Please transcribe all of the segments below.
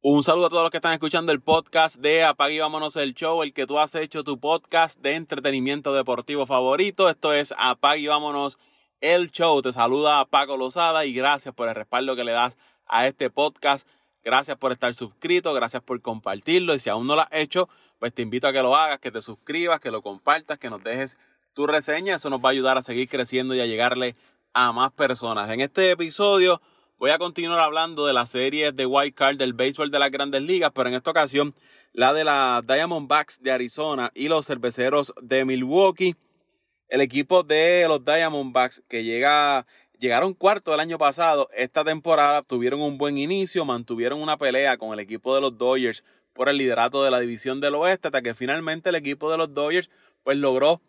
Un saludo a todos los que están escuchando el podcast de Apague y Vámonos el Show, el que tú has hecho tu podcast de entretenimiento deportivo favorito. Esto es Apague y Vámonos el Show. Te saluda Paco Lozada y gracias por el respaldo que le das a este podcast. Gracias por estar suscrito, gracias por compartirlo y si aún no lo has hecho, pues te invito a que lo hagas, que te suscribas, que lo compartas, que nos dejes tu reseña. Eso nos va a ayudar a seguir creciendo y a llegarle a más personas. En este episodio Voy a continuar hablando de la serie de White Card del béisbol de las grandes ligas, pero en esta ocasión la de la Diamondbacks de Arizona y los cerveceros de Milwaukee. El equipo de los Diamondbacks que llega, llegaron cuarto el año pasado, esta temporada tuvieron un buen inicio, mantuvieron una pelea con el equipo de los Dodgers por el liderato de la división del oeste, hasta que finalmente el equipo de los Dodgers pues logró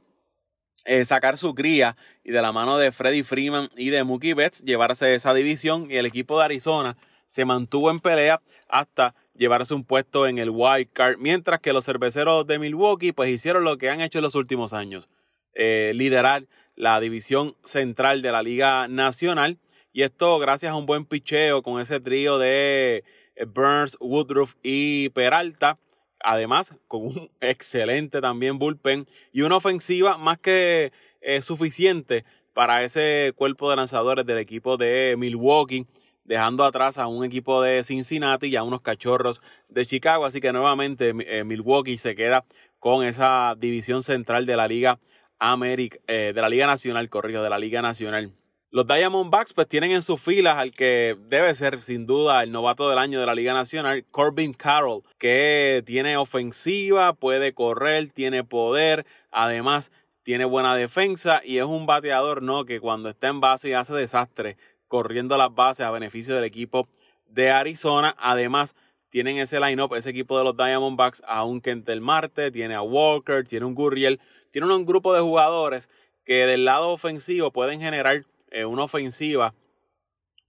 eh, sacar su cría y de la mano de Freddie Freeman y de Mookie Betts llevarse esa división y el equipo de Arizona se mantuvo en pelea hasta llevarse un puesto en el wild card, mientras que los cerveceros de Milwaukee pues hicieron lo que han hecho en los últimos años, eh, liderar la división central de la Liga Nacional. Y esto gracias a un buen picheo con ese trío de eh, Burns, Woodruff y Peralta además con un excelente también bullpen y una ofensiva más que eh, suficiente para ese cuerpo de lanzadores del equipo de Milwaukee, dejando atrás a un equipo de Cincinnati y a unos cachorros de Chicago. Así que nuevamente eh, Milwaukee se queda con esa división central de la Liga América, eh, de la Liga Nacional, corrijo, de la Liga Nacional. Los Diamondbacks pues tienen en sus filas al que debe ser sin duda el novato del año de la Liga Nacional, Corbin Carroll, que tiene ofensiva, puede correr, tiene poder, además tiene buena defensa y es un bateador, ¿no? Que cuando está en base hace desastre corriendo las bases a beneficio del equipo de Arizona. Además, tienen ese line-up, ese equipo de los Diamondbacks, a un Kentel Marte, tiene a Walker, tiene un Gurriel, tiene un grupo de jugadores que del lado ofensivo pueden generar eh, una ofensiva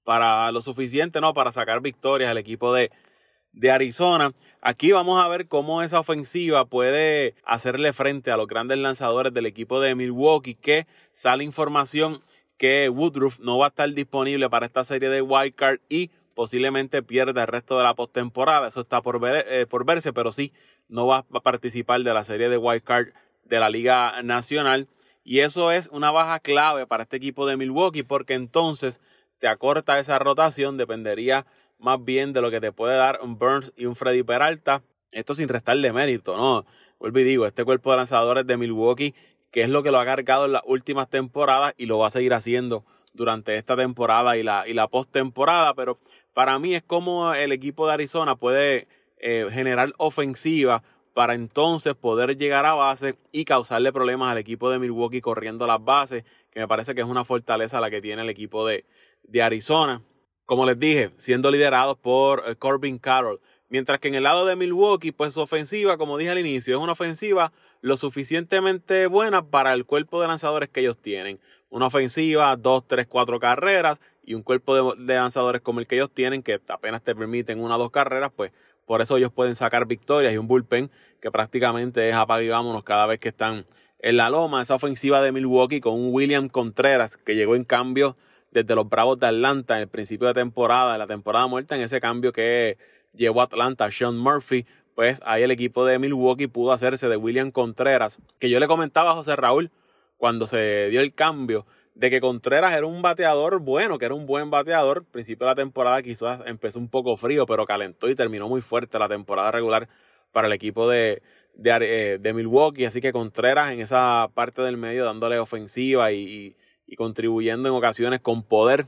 para lo suficiente, ¿no? Para sacar victorias al equipo de, de Arizona. Aquí vamos a ver cómo esa ofensiva puede hacerle frente a los grandes lanzadores del equipo de Milwaukee, que sale información que Woodruff no va a estar disponible para esta serie de wildcard y posiblemente pierda el resto de la postemporada. Eso está por, ver, eh, por verse, pero sí no va a participar de la serie de wildcard de la Liga Nacional. Y eso es una baja clave para este equipo de Milwaukee porque entonces te acorta esa rotación, dependería más bien de lo que te puede dar un Burns y un Freddy Peralta. Esto sin restarle mérito, ¿no? Vuelvo digo, este cuerpo de lanzadores de Milwaukee, que es lo que lo ha cargado en las últimas temporadas y lo va a seguir haciendo durante esta temporada y la, y la postemporada, pero para mí es como el equipo de Arizona puede eh, generar ofensiva para entonces poder llegar a base y causarle problemas al equipo de Milwaukee corriendo las bases, que me parece que es una fortaleza la que tiene el equipo de, de Arizona. Como les dije, siendo liderados por eh, Corbin Carroll. Mientras que en el lado de Milwaukee, pues su ofensiva, como dije al inicio, es una ofensiva lo suficientemente buena para el cuerpo de lanzadores que ellos tienen. Una ofensiva, dos, tres, cuatro carreras y un cuerpo de, de lanzadores como el que ellos tienen, que apenas te permiten una o dos carreras, pues por eso ellos pueden sacar victorias y un bullpen que prácticamente es apague vámonos cada vez que están en la loma. Esa ofensiva de Milwaukee con un William Contreras que llegó en cambio desde los Bravos de Atlanta en el principio de temporada, en la temporada muerta, en ese cambio que llevó a Atlanta Sean Murphy. Pues ahí el equipo de Milwaukee pudo hacerse de William Contreras, que yo le comentaba a José Raúl cuando se dio el cambio de que Contreras era un bateador bueno, que era un buen bateador. Al principio de la temporada quizás empezó un poco frío, pero calentó y terminó muy fuerte la temporada regular para el equipo de, de, eh, Milwaukee. Así que Contreras en esa parte del medio dándole ofensiva y, contribuyendo en ocasiones con poder.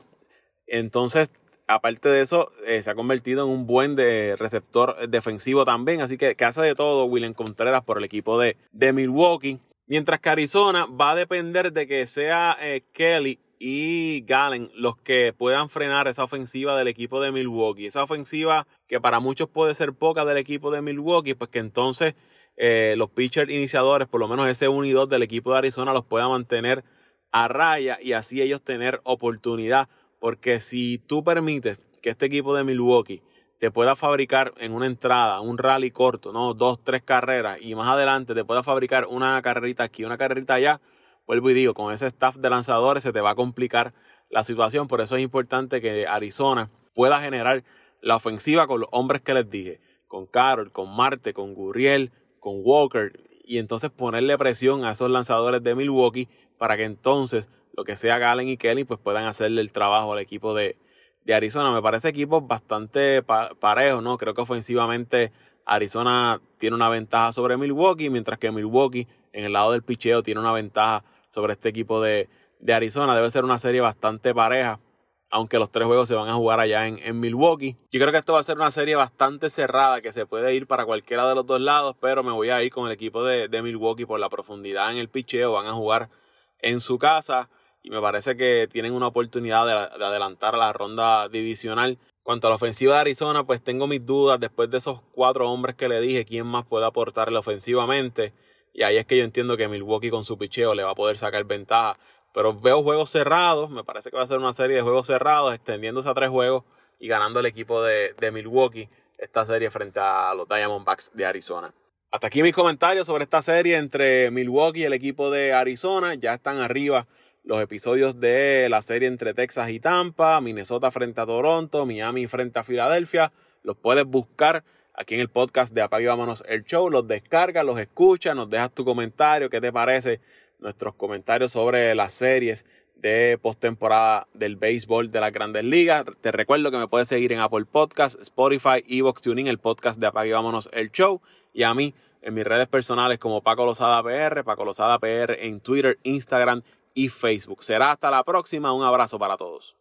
Entonces, aparte de eso, eh, se ha convertido en un buen de receptor defensivo también. Así que, que hace de todo William Contreras por el equipo de, de Milwaukee. Mientras que Arizona va a depender de que sea eh, Kelly y Gallen los que puedan frenar esa ofensiva del equipo de Milwaukee. Esa ofensiva que para muchos puede ser poca del equipo de Milwaukee, pues que entonces eh, los pitchers iniciadores, por lo menos ese 1 y 2 del equipo de Arizona, los puedan mantener a raya y así ellos tener oportunidad. Porque si tú permites que este equipo de Milwaukee te pueda fabricar en una entrada, un rally corto, ¿no? Dos, tres carreras y más adelante te pueda fabricar una carrerita aquí, una carrerita allá, vuelvo y digo, con ese staff de lanzadores se te va a complicar la situación. Por eso es importante que Arizona pueda generar la ofensiva con los hombres que les dije, con Carol, con Marte, con Gurriel, con Walker, y entonces ponerle presión a esos lanzadores de Milwaukee para que entonces lo que sea Galen y Kelly pues puedan hacerle el trabajo al equipo de, de Arizona. Me parece equipos bastante parejos, ¿no? Creo que ofensivamente Arizona tiene una ventaja sobre Milwaukee, mientras que Milwaukee en el lado del picheo tiene una ventaja sobre este equipo de, de Arizona. Debe ser una serie bastante pareja aunque los tres juegos se van a jugar allá en, Milwaukee. Yo creo que esto va a ser una serie bastante cerrada, que se puede ir para cualquiera de los dos lados, pero me voy a ir con el equipo de, Milwaukee por la profundidad en el picheo. Van a jugar en su casa y me parece que tienen una oportunidad de, adelantar a la ronda divisional. Cuanto a la ofensiva de Arizona, pues tengo mis dudas después de esos cuatro hombres que le dije, quién más puede aportarle ofensivamente. Y ahí es que yo entiendo que Milwaukee con su picheo le va a poder sacar ventaja. Pero veo juegos cerrados, me parece que va a ser una serie de juegos cerrados, extendiéndose a tres juegos y ganando el equipo de, Milwaukee esta serie frente a los Diamondbacks de Arizona. Hasta aquí mis comentarios sobre esta serie entre Milwaukee y el equipo de Arizona. Ya están arriba los episodios de la serie entre Texas y Tampa, Minnesota frente a Toronto, Miami frente a Filadelfia. Los puedes buscar aquí en el podcast de Apague Vámonos el Show. Los descargas, los escuchas, nos dejas tu comentario, qué te parece nuestros comentarios sobre las series de postemporada del béisbol de las grandes ligas. Te recuerdo que me puedes seguir en Apple Podcasts, Spotify, Evox Tuning, el podcast de Apague Vámonos el Show. Y a mí en mis redes personales como Paco Lozada PR, Paco Lozada PR en Twitter, Instagram y Facebook. Será hasta la próxima. Un abrazo para todos.